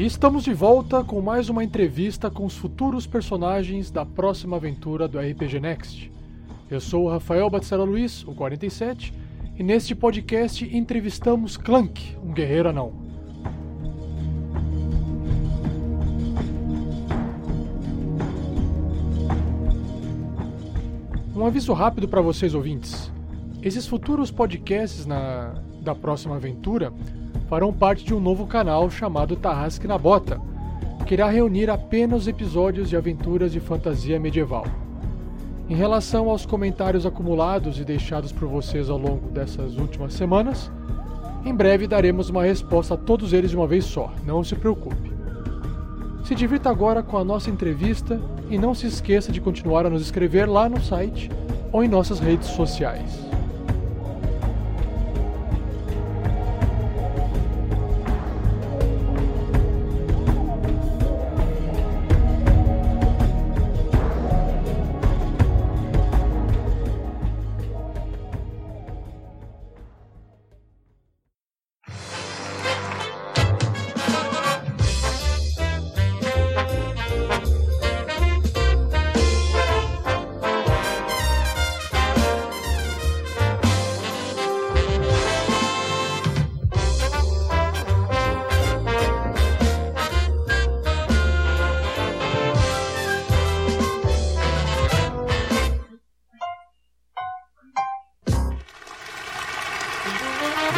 E estamos de volta com mais uma entrevista com os futuros personagens da próxima aventura do RPG Next. Eu sou o Rafael Batistela Luiz, o 47, e neste podcast entrevistamos Clank, um guerreiro anão. Um aviso rápido para vocês ouvintes. Esses futuros podcasts na, da próxima aventura farão parte de um novo canal chamado Tarrasque na Bota, que irá reunir apenas episódios de aventuras de fantasia medieval. Em relação aos comentários acumulados e deixados por vocês ao longo dessas últimas semanas, em breve daremos uma resposta a todos eles de uma vez só, não se preocupe. Se divirta agora com a nossa entrevista e não se esqueça de continuar a nos escrever lá no site ou em nossas redes sociais.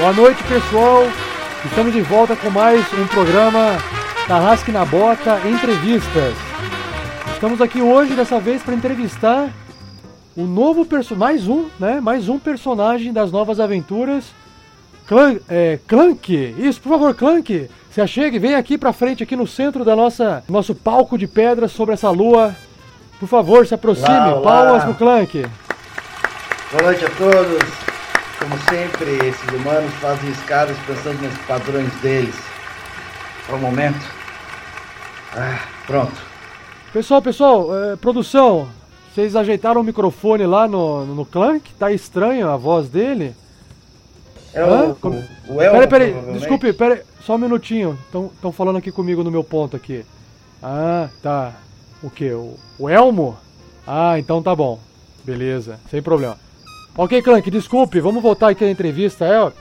Boa noite, pessoal. Estamos de volta com mais um programa Tarrasque na Bota Entrevistas. Estamos aqui hoje, dessa vez, para entrevistar o novo personagem, mais um, né? Mais um personagem das novas aventuras. Clank, é, Clank. Isso, por favor, Clank. Se achegue, vem aqui para frente, aqui no centro da nossa nosso palco de pedras sobre essa lua. Por favor, se aproxime. Olá, olá. Palmas pro Clank. Boa noite a todos. Como sempre, esses humanos fazem escadas pensando nos padrões deles. Para o momento. Ah, pronto. Pessoal, pessoal, é, produção, vocês ajeitaram o microfone lá no, no Clank? Tá estranho a voz dele? É o, o, o Elmo, Peraí, peraí, desculpe, peraí, só um minutinho. Estão falando aqui comigo no meu ponto aqui. Ah, tá. O que? O, o Elmo? Ah, então tá bom. Beleza, sem problema. Ok, Clank, desculpe, vamos voltar aqui à entrevista. É, o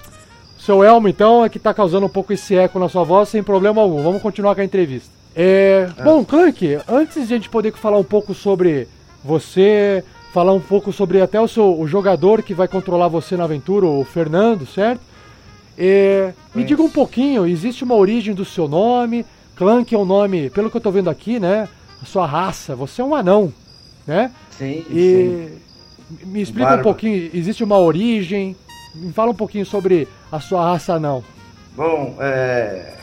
seu Elmo, então, é que tá causando um pouco esse eco na sua voz, sem problema algum. Vamos continuar com a entrevista. É, é. Bom, Clank, antes de a gente poder falar um pouco sobre você, falar um pouco sobre até o, seu, o jogador que vai controlar você na aventura, o Fernando, certo? É, me diga um pouquinho, existe uma origem do seu nome? Clank é um nome, pelo que eu tô vendo aqui, né? A sua raça, você é um anão, né? Sim, e, sim. Me explica um pouquinho, existe uma origem? Me fala um pouquinho sobre a sua raça não. Bom, é,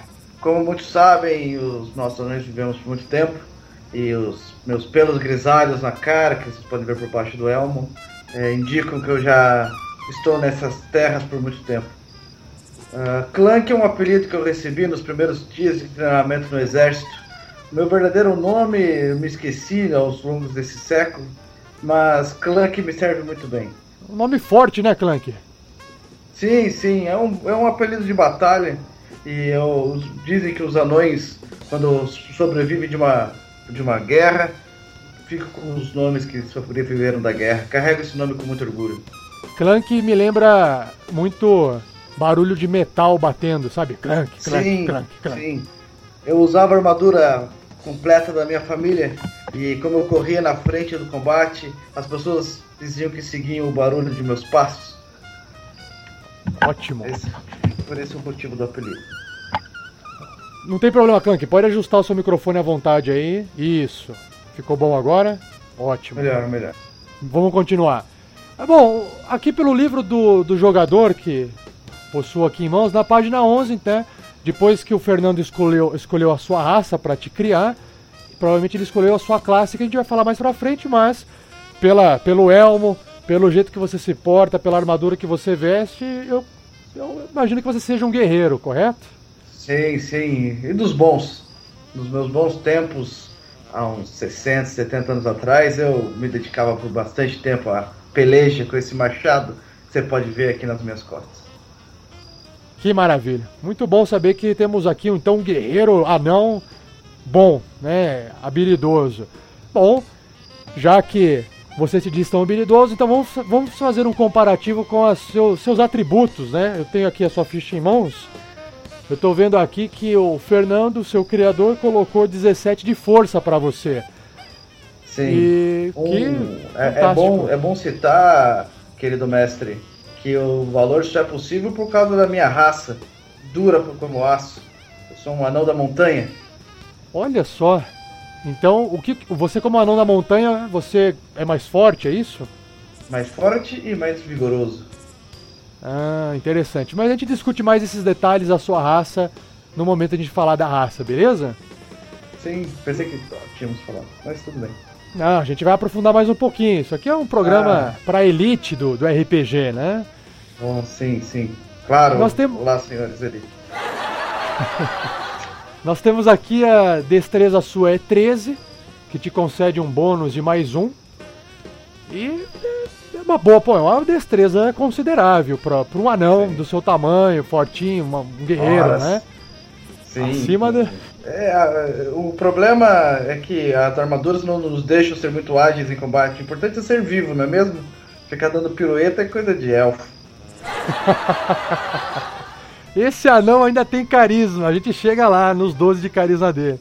como muitos sabem, os nossos anões vivemos por muito tempo e os meus pelos grisalhos na cara, que vocês podem ver por baixo do elmo, é, indicam que eu já estou nessas terras por muito tempo. Uh, Clank é um apelido que eu recebi nos primeiros dias de treinamento no exército. Meu verdadeiro nome eu me esqueci aos longos desse século, mas Clank me serve muito bem. Um nome forte, né, Clank? Sim, sim, é um, é um apelido de batalha. E eu, dizem que os anões, quando sobrevivem de uma, de uma guerra, ficam com os nomes que sobreviveram da guerra. Carrego esse nome com muito orgulho. Clank me lembra muito barulho de metal batendo, sabe? Clank, clank, sim, clank, clank. Sim. Eu usava armadura completa da minha família. E como eu corria na frente do combate, as pessoas diziam que seguiam o barulho de meus passos. Ótimo. Esse, por esse é o motivo do apelido. Não tem problema, Clank. Pode ajustar o seu microfone à vontade aí. Isso. Ficou bom agora? Ótimo. Melhor, melhor. Vamos continuar. Ah, bom, aqui pelo livro do, do jogador que possuo aqui em mãos, na página 11, então, depois que o Fernando escolheu, escolheu a sua raça para te criar, provavelmente ele escolheu a sua classe, que a gente vai falar mais pra frente, mas pela, pelo elmo, pelo jeito que você se porta, pela armadura que você veste, eu, eu imagino que você seja um guerreiro, correto? Sim, sim. E dos bons. Nos meus bons tempos, há uns 60, 70 anos atrás, eu me dedicava por bastante tempo a peleja com esse machado que você pode ver aqui nas minhas costas. Que maravilha. Muito bom saber que temos aqui então um guerreiro anão bom, né? Habilidoso. Bom, já que você se diz tão habilidoso, então vamos, vamos fazer um comparativo com os seu, seus atributos, né? Eu tenho aqui a sua ficha em mãos. Eu estou vendo aqui que o Fernando, seu criador, colocou 17 de força para você. Sim. E um, que é, é, bom, é bom citar, querido mestre, que o valor só é possível por causa da minha raça, dura como aço. Eu sou um anão da montanha. Olha só. Então, o que você como anão da montanha, você é mais forte, é isso? Mais forte e mais vigoroso. Ah, interessante. Mas a gente discute mais esses detalhes da sua raça no momento de a gente falar da raça, beleza? Sim, pensei que tínhamos falado, mas tudo bem. Não, a gente vai aprofundar mais um pouquinho. Isso aqui é um programa ah. para elite do, do RPG, né? Oh, sim, sim. Claro. Nós temos... Olá, senhores elite. Nós temos aqui a destreza sua é 13, que te concede um bônus de mais um. E é uma boa, pô, é uma destreza considerável para um anão sim. do seu tamanho, fortinho, uma, um guerreiro, Nossa. né? Sim. Acima de. É, o problema é que as armaduras não nos deixam ser muito ágeis em combate. O importante é ser vivo, não é mesmo? Ficar dando pirueta é coisa de elfo. Esse anão ainda tem carisma. A gente chega lá nos 12 de carisma dele.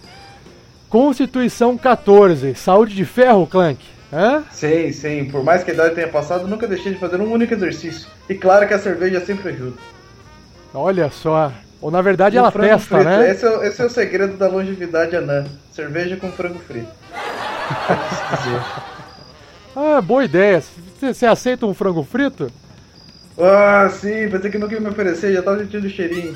Constituição 14. Saúde de ferro, Clank. Hã? Sim, sim. Por mais que a idade tenha passado, nunca deixei de fazer um único exercício. E claro que a cerveja sempre ajuda. Olha só. Ou na verdade e ela testa, frito. né? Esse é, esse é, o segredo da longevidade anã. Cerveja com frango frito. ah, boa ideia. Você, você aceita um frango frito? Ah, sim. Pensei que nunca ia me oferecer. Já tava sentindo o cheirinho.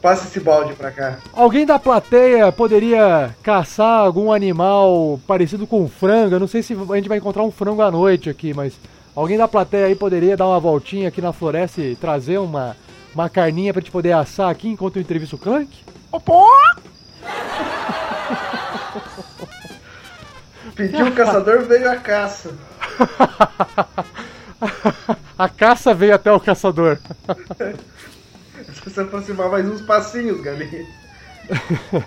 Passa esse balde pra cá. Alguém da plateia poderia caçar algum animal parecido com frango? Eu não sei se a gente vai encontrar um frango à noite aqui, mas alguém da plateia aí poderia dar uma voltinha aqui na floresta e trazer uma uma carninha pra gente poder assar aqui enquanto eu entrevisto o Clank? Opa! Pediu o caçador, veio a caça. a caça veio até o caçador. Se aproximar mais uns passinhos, galinha.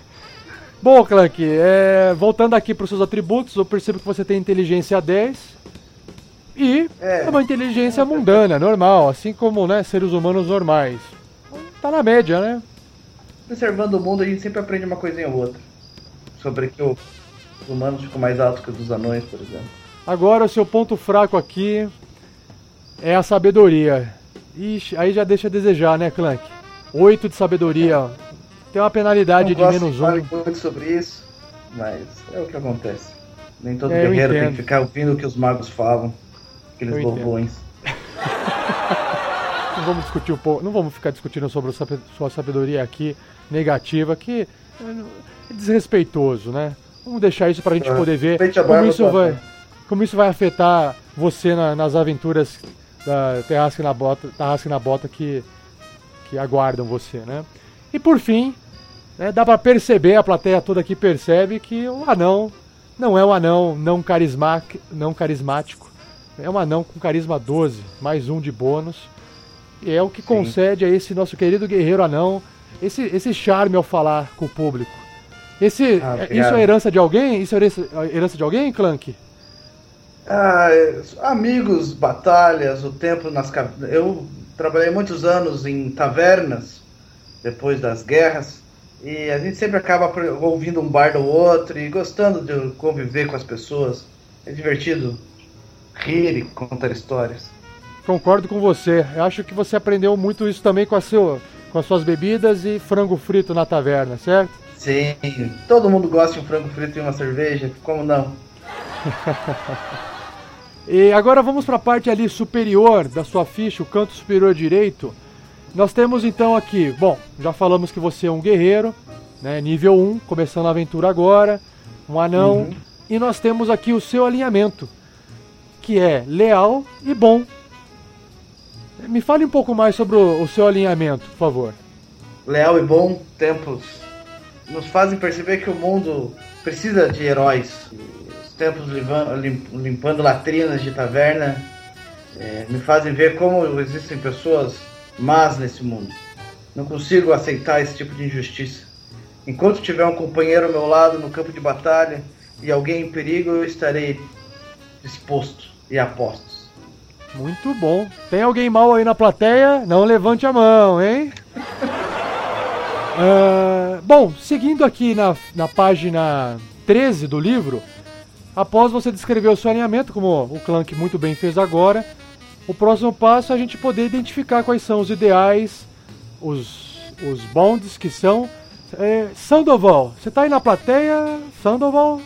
Bom, Clank, é, voltando aqui para os seus atributos, eu percebo que você tem inteligência 10. E é, é uma inteligência mundana, normal, assim como né, seres humanos normais. Tá na média, né? Observando o mundo, a gente sempre aprende uma coisinha ou outra. Sobre que os humanos ficam mais altos que os dos anões, por exemplo. Agora, o seu ponto fraco aqui é a sabedoria. Ixi, aí já deixa a desejar, né, Clank? 8 de sabedoria. Tem uma penalidade de menos 1. Um. muito sobre isso, mas é o que acontece. Nem todo é, guerreiro tem que ficar ouvindo o que os magos falam. Aqueles bobões. não vamos discutir um pouco, não vamos ficar discutindo sobre sua sabedoria aqui negativa, que é desrespeitoso, né? Vamos deixar isso pra gente ah, poder ver como isso vai, como isso vai afetar você na, nas aventuras da Terrasque na Bota, Terrasque na Bota que, que aguardam você, né? E por fim, né, dá para perceber, a plateia toda aqui percebe que o anão não é um anão não, carisma, não carismático, é um anão com carisma 12, mais um de bônus. E é o que Sim. concede a esse nosso querido guerreiro anão esse, esse charme ao falar com o público. Esse, ah, é, isso é herança de alguém? Isso é herança, herança de alguém, Clank? Ah, amigos, batalhas, o tempo nas. Eu trabalhei muitos anos em tavernas depois das guerras e a gente sempre acaba ouvindo um bar do outro e gostando de conviver com as pessoas. É divertido rir e contar histórias. Concordo com você. Eu acho que você aprendeu muito isso também com, a seu, com as suas bebidas e frango frito na taverna, certo? Sim, todo mundo gosta de um frango frito e uma cerveja, como não? e agora vamos para a parte ali superior da sua ficha, o canto superior direito. Nós temos então aqui, bom, já falamos que você é um guerreiro, né, nível 1, começando a aventura agora, um anão, uhum. e nós temos aqui o seu alinhamento que é leal e bom. Me fale um pouco mais sobre o, o seu alinhamento, por favor. Leal e bom, tempos nos fazem perceber que o mundo precisa de heróis. Os tempos limpando latrinas de taverna é, me fazem ver como existem pessoas más nesse mundo. Não consigo aceitar esse tipo de injustiça. Enquanto tiver um companheiro ao meu lado no campo de batalha e alguém em perigo, eu estarei disposto e apostos. Muito bom. Tem alguém mal aí na plateia? Não levante a mão, hein? uh, bom, seguindo aqui na, na página 13 do livro, após você descrever o seu alinhamento, como o Clank muito bem fez agora, o próximo passo é a gente poder identificar quais são os ideais, os, os bonds que são. É, Sandoval, você está aí na plateia? Sandoval?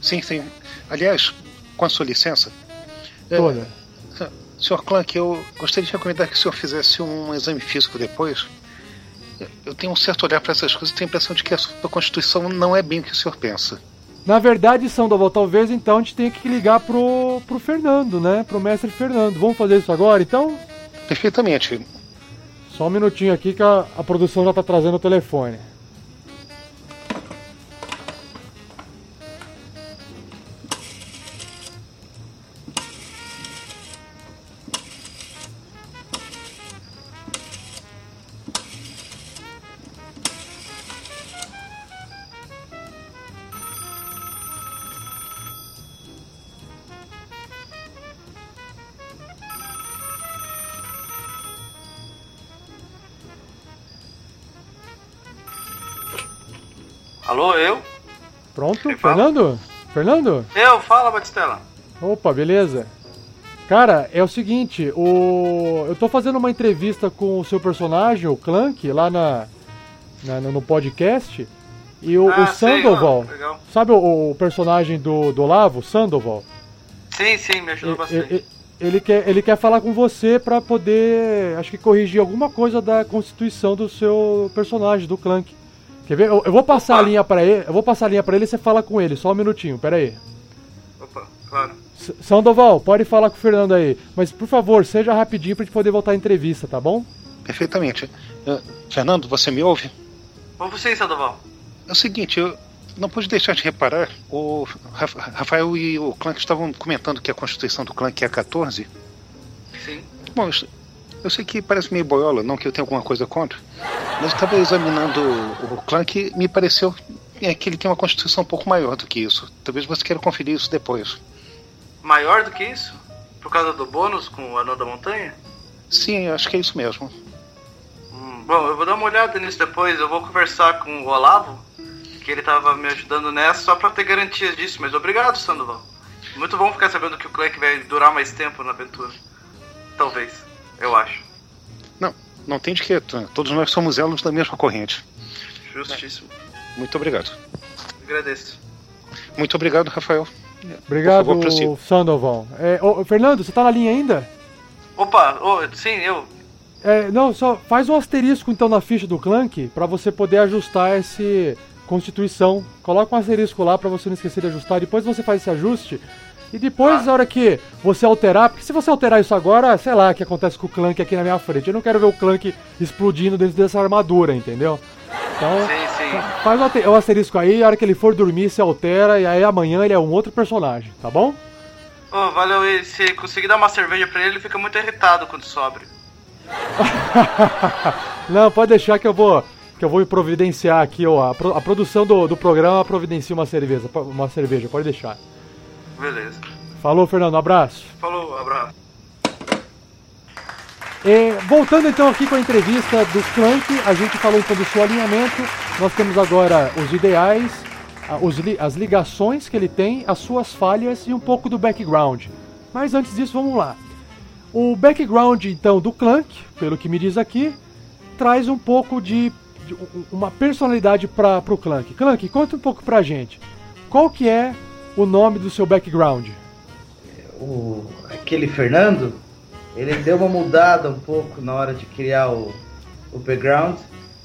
Sim, sim. Aliás, com a sua licença. É, Toda. É, Sr. Clank, eu gostaria de recomendar que o senhor fizesse um exame físico depois. Eu tenho um certo olhar para essas coisas e tenho a impressão de que a sua constituição não é bem o que o senhor pensa. Na verdade, Sandoval, talvez então a gente tenha que ligar pro, pro Fernando, né? Pro mestre Fernando. Vamos fazer isso agora, então? Perfeitamente. Só um minutinho aqui que a, a produção já tá trazendo o telefone. Fernando? Fernando? Eu, fala, Batistela. Opa, beleza. Cara, é o seguinte, o... eu tô fazendo uma entrevista com o seu personagem, o Clank, lá na, na no podcast. E o, ah, o Sandoval, sei, sabe o, o, personagem do, do Olavo, Sandoval? Sim, sim, me ajudou bastante. Ele, ele, quer, ele quer falar com você para poder, acho que corrigir alguma coisa da constituição do seu personagem, do Clank. Quer ver? Eu, eu vou passar Opa. a linha para ele. Eu vou passar a linha para ele e você fala com ele. Só um minutinho, pera aí. Opa, claro. S Sandoval, pode falar com o Fernando aí. Mas por favor, seja rapidinho pra gente poder voltar à entrevista, tá bom? Perfeitamente. Uh, Fernando, você me ouve? Ouvo sim, Sandoval. É o seguinte, eu não pude deixar de reparar. O Rafael e o Clank estavam comentando que a constituição do Clank é 14. Sim. Bom, eu sei que parece meio boiola, não que eu tenha alguma coisa contra, mas eu estava examinando o, o clã que me pareceu é, que ele tem uma constituição um pouco maior do que isso. Talvez você queira conferir isso depois. Maior do que isso? Por causa do bônus com o anão da montanha? Sim, acho que é isso mesmo. Hum, bom, eu vou dar uma olhada nisso depois. Eu vou conversar com o Olavo, que ele estava me ajudando nessa, só para ter garantias disso. Mas obrigado, Sandoval. Muito bom ficar sabendo que o clã vai durar mais tempo na aventura. Talvez eu acho. Não, não tem de que. Todos nós somos elos da mesma corrente. Justíssimo. Muito obrigado. Agradeço. Muito obrigado, Rafael. Obrigado, favor, Sandoval. É, ô, Fernando, você tá na linha ainda? Opa, oh, sim, eu. É, não, só faz um asterisco então na ficha do Clank para você poder ajustar esse constituição. Coloca um asterisco lá para você não esquecer de ajustar. Depois você faz esse ajuste e depois, na hora que você alterar, porque se você alterar isso agora, sei lá o que acontece com o Clank aqui na minha frente. Eu não quero ver o Clank explodindo dentro dessa armadura, entendeu? Então, sim, sim. faz o asterisco aí, a hora que ele for dormir, se altera, e aí amanhã ele é um outro personagem, tá bom? Oh, valeu, e se conseguir dar uma cerveja pra ele, ele fica muito irritado quando sobe. não, pode deixar que eu vou que eu vou providenciar aqui, ó, a, a produção do, do programa providencia uma cerveja, uma cerveja, pode deixar. Beleza. Falou, Fernando. Um abraço. Falou, abraço. É, voltando então aqui com a entrevista do Clank, a gente falou então do seu alinhamento. Nós temos agora os ideais, as ligações que ele tem, as suas falhas e um pouco do background. Mas antes disso, vamos lá. O background então do Clank, pelo que me diz aqui, traz um pouco de, de uma personalidade para o Clank. Clank, conta um pouco pra gente. Qual que é o nome do seu background? O, aquele Fernando, ele deu uma mudada um pouco na hora de criar o, o background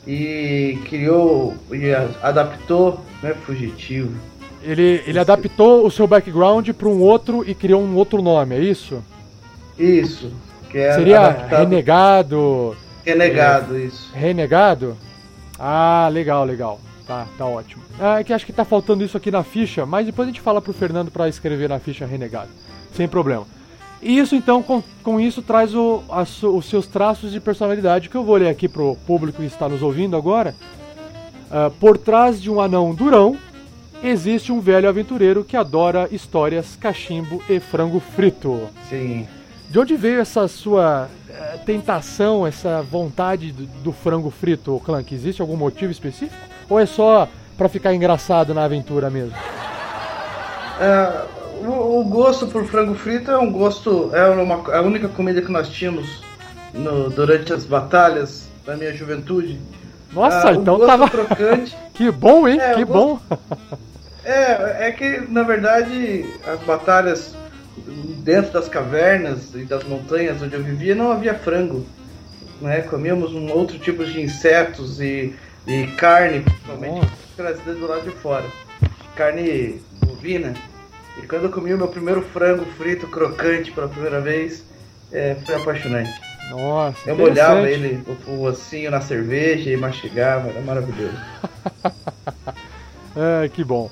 e criou e adaptou, não é fugitivo. Ele, ele adaptou o seu background para um outro e criou um outro nome, é isso? Isso. É Seria adaptado... renegado. Renegado, é, isso. Renegado? Ah, legal, legal. Tá, tá ótimo. Ah, é que acho que tá faltando isso aqui na ficha, mas depois a gente fala pro Fernando para escrever na ficha renegado. Sem problema. E isso então, com, com isso, traz o, a, os seus traços de personalidade, que eu vou ler aqui pro público que está nos ouvindo agora. Uh, por trás de um anão durão, existe um velho aventureiro que adora histórias, cachimbo e frango frito. Sim. De onde veio essa sua uh, tentação, essa vontade do, do, frango frito, Clank? Existe algum motivo específico? Ou é só para ficar engraçado na aventura mesmo? É, o, o, gosto por frango frito é um gosto, é uma, a única comida que nós tínhamos no, durante as batalhas da minha juventude. Nossa, ah, então tava. Crocante, que bom, hein? É, que bom. É, é que na verdade as batalhas dentro das cavernas e das montanhas onde eu vivia não havia frango. Né? Comíamos um outro tipo de insetos e, e carne, principalmente trazida do lado de fora. Carne bovina. E quando eu comi o meu primeiro frango frito crocante pela primeira vez, é, foi apaixonante. Nossa, Eu molhava ele, o, o ossinho na cerveja e mastigava, era maravilhoso. é, que bom.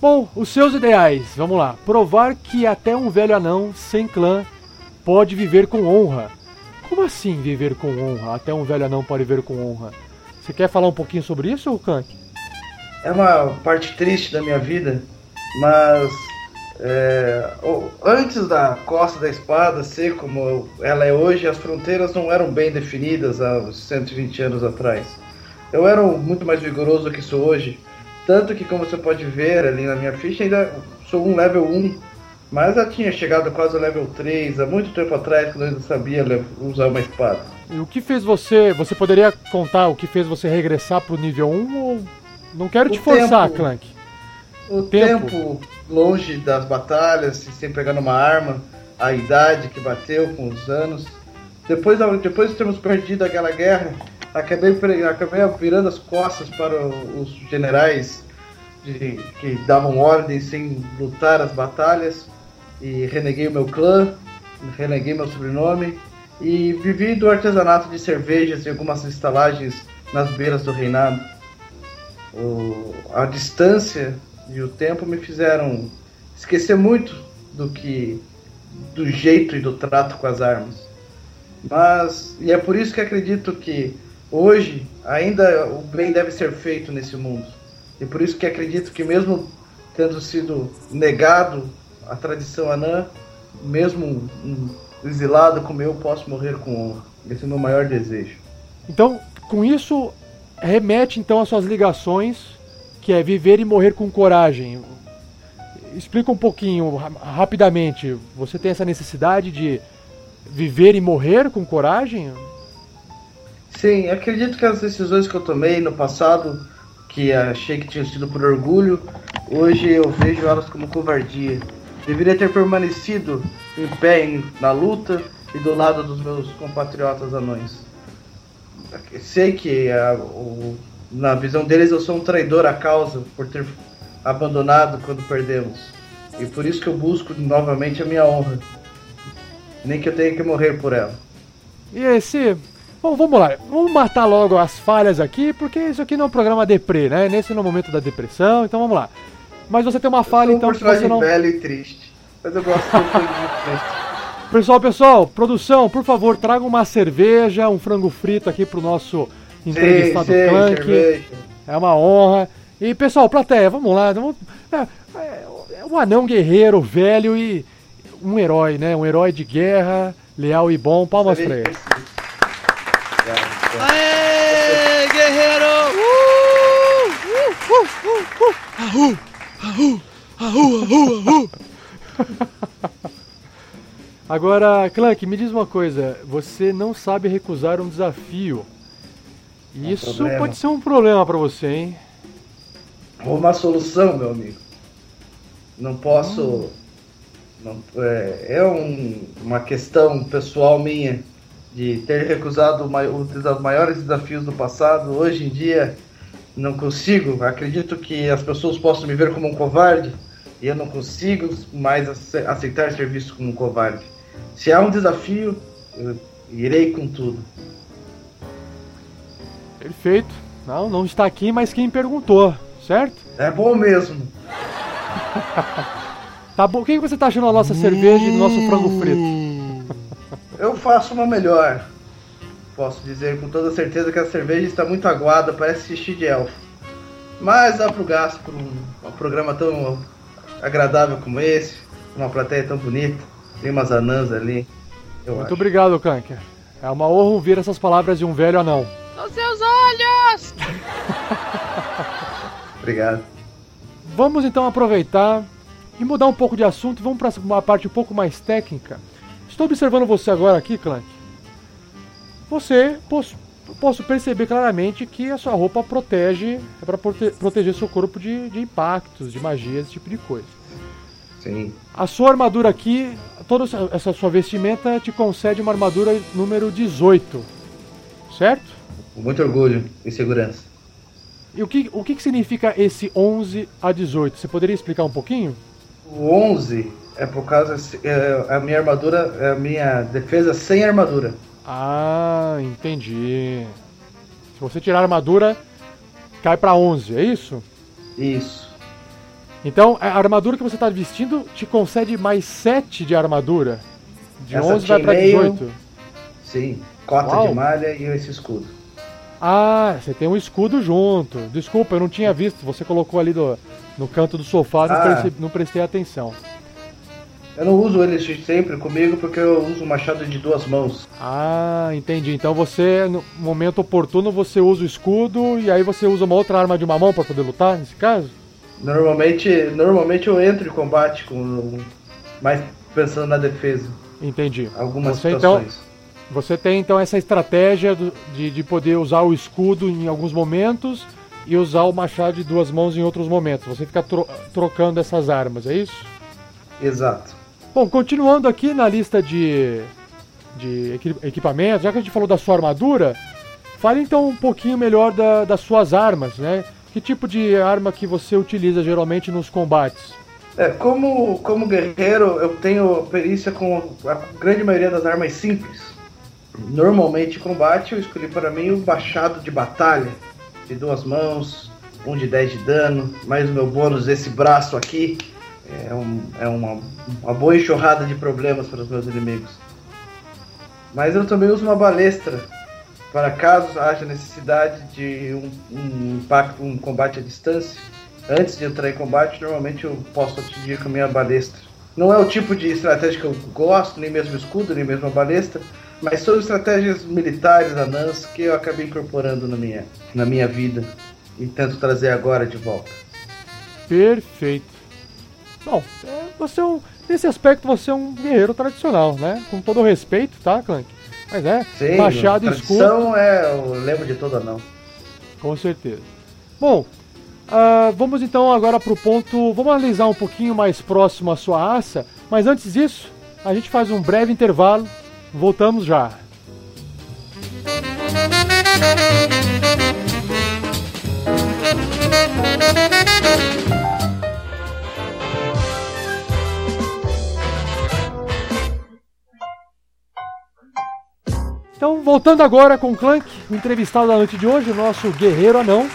Bom, os seus ideais, vamos lá. Provar que até um velho anão sem clã pode viver com honra. Como assim viver com honra? Até um velho anão pode viver com honra. Você quer falar um pouquinho sobre isso, Kank? É uma parte triste da minha vida, mas é, antes da Costa da Espada ser como ela é hoje, as fronteiras não eram bem definidas há 120 anos atrás. Eu era muito mais vigoroso do que sou hoje. Tanto que, como você pode ver ali na minha ficha, ainda sou um level 1. Mas eu tinha chegado quase ao level 3 há muito tempo atrás, quando eu ainda sabia usar uma espada. E o que fez você. Você poderia contar o que fez você regressar pro nível 1 ou. Não quero o te forçar, tempo, Clank. O tempo. tempo longe das batalhas, sem pegar numa arma, a idade que bateu com os anos. Depois, depois de termos perdido aquela guerra, acabei, acabei virando as costas para os generais de, que davam ordem sem lutar as batalhas e reneguei o meu clã, reneguei meu sobrenome e vivi do artesanato de cervejas em algumas estalagens nas beiras do reinado. O, a distância e o tempo me fizeram esquecer muito do que do jeito e do trato com as armas. Mas e é por isso que acredito que hoje ainda o bem deve ser feito nesse mundo. E por isso que acredito que mesmo tendo sido negado a tradição anã, mesmo um exilado como eu, posso morrer com honra. Esse é o meu maior desejo. Então, com isso remete então às suas ligações que é viver e morrer com coragem. Explica um pouquinho, rapidamente. Você tem essa necessidade de viver e morrer com coragem? Sim, acredito que as decisões que eu tomei no passado, que achei que tinham sido por orgulho, hoje eu vejo elas como covardia. Deveria ter permanecido em pé na luta e do lado dos meus compatriotas anões. Sei que a, o na visão deles, eu sou um traidor à causa por ter abandonado quando perdemos. E por isso que eu busco novamente a minha honra. Nem que eu tenha que morrer por ela. E esse. Bom, vamos lá. Vamos matar logo as falhas aqui, porque isso aqui não é um programa deprê, né? Nesse é o momento da depressão, então vamos lá. Mas você tem uma falha, então. que você não... belo e triste. Mas eu gosto de triste. Pessoal, pessoal, produção, por favor, traga uma cerveja, um frango frito aqui pro nosso entrevistado sim, Clank. Cerveja. É uma honra. E pessoal, plateia, vamos lá. Vamos, é, é, um anão guerreiro, velho e um herói, né? Um herói de guerra, leal e bom. Palmas pra ele. Aê, guerreiro! Uh! Uh! Uh! Uh! Ahu! Ahu! Ahu! Ahu! Agora, Clank, me diz uma coisa. Você não sabe recusar um desafio. Isso um pode ser um problema para você, hein? Uma solução, meu amigo. Não posso. Hum. Não, é, é um, uma questão pessoal minha de ter recusado um dos maiores desafios do passado. Hoje em dia não consigo. Acredito que as pessoas possam me ver como um covarde e eu não consigo mais aceitar ser visto como um covarde. Se há um desafio, eu irei com tudo. Perfeito. Não, não está aqui, mas quem perguntou, certo? É bom mesmo. Tá bom. O que você tá achando da nossa cerveja e do nosso frango frito? Eu faço uma melhor. Posso dizer com toda certeza que a cerveja está muito aguada, parece xixi de elfo. Mas dá pro gasto por um, um programa tão agradável como esse, uma plateia tão bonita, tem umas anãs ali. Eu Muito acho. obrigado, Kanker. É uma honra ouvir essas palavras de um velho anão. Nos seus olhos! Obrigado. Vamos então aproveitar e mudar um pouco de assunto. Vamos para uma parte um pouco mais técnica. Estou observando você agora aqui, Clank. Você posso, posso perceber claramente que a sua roupa protege, é para proteger seu corpo de, de impactos, de magias, esse tipo de coisa. Sim. A sua armadura aqui, toda essa- essa sua vestimenta te concede uma armadura número 18, certo? Com muito orgulho e segurança. E o que, o que, que significa esse 11 a 18? Você poderia explicar um pouquinho? O 11 é por causa. É, a minha armadura. É a minha defesa sem armadura. Ah, entendi. Se você tirar a armadura, cai pra 11, é isso? Isso. Então, a armadura que você tá vestindo te concede mais 7 de armadura. De Essa 11 vai chainmail- 18. Sim. Cota Uau. de malha e esse escudo. Ah, você tem um escudo junto. Desculpa, eu não tinha visto. Você colocou ali do, no canto do sofá, não, Ah. perce- não prestei atenção. Eu não uso ele sempre comigo porque eu uso o machado de duas mãos. Ah, entendi. Então você, no momento oportuno, você usa o escudo e aí você usa uma outra arma de uma mão pra poder lutar, nesse caso? Normalmente, normalmente eu entro em combate com mais pensando na defesa. Entendi. Algumas você, então, situações. você tem então essa estratégia de, de poder usar o escudo em alguns momentos e usar o machado de duas mãos em outros momentos. Você fica tro- trocando essas armas, é isso? Exato. Bom, continuando aqui na lista de, de equi- equipamentos, já que a gente falou da sua armadura, fale então um pouquinho melhor da- das suas armas, né? Que tipo de arma que você utiliza geralmente nos combates? É, como, como guerreiro, eu tenho perícia com a grande maioria das armas simples. Normalmente combate eu escolhi para mim o machado de batalha, de duas mãos, um de 10 de dano, mais o meu bônus desse braço aqui. É, um- é uma, uma boa enxurrada de problemas para os meus inimigos. Mas eu também uso uma balestra para caso haja necessidade de um, um impacto, um combate à distância. Antes de entrar em combate, normalmente eu posso atingir com a minha balestra. Não é o tipo de estratégia que eu gosto, nem mesmo escudo, nem mesmo a balestra, mas são estratégias militares anãs que eu acabei incorporando na minha, na minha vida e tento trazer agora de volta. Perfeito. Bom, é, você é um, nesse aspecto você é um guerreiro tradicional, né? Com todo o respeito, tá, Clank? Mas é, Sim, machado e a escudo. tradição é o lembro de todo anão. Com certeza. Bom, ah, vamos então agora pro ponto. Vamos analisar um pouquinho mais próximo a sua raça. Mas antes disso, a gente faz um breve intervalo. Voltamos já. Então, voltando agora com o Clank, o entrevistado da noite de hoje, o nosso guerreiro anão.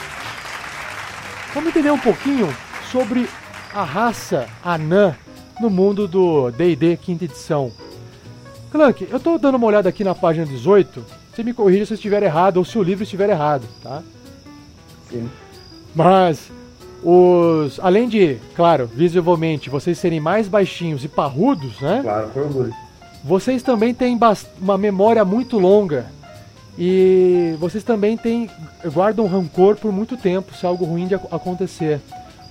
Vamos entender um pouquinho sobre a raça anã no mundo do D&D quinta edição. Clank, eu tô dando uma olhada aqui na página 18. Você me corrija se eu estiver errado ou se o livro estiver errado, tá? Sim. Mas os, além de, claro, visivelmente vocês serem mais baixinhos e parrudos, né? Claro, com orgulho. Vocês também têm uma memória muito longa e vocês também têm guardam rancor por muito tempo se algo ruim de ac- acontecer.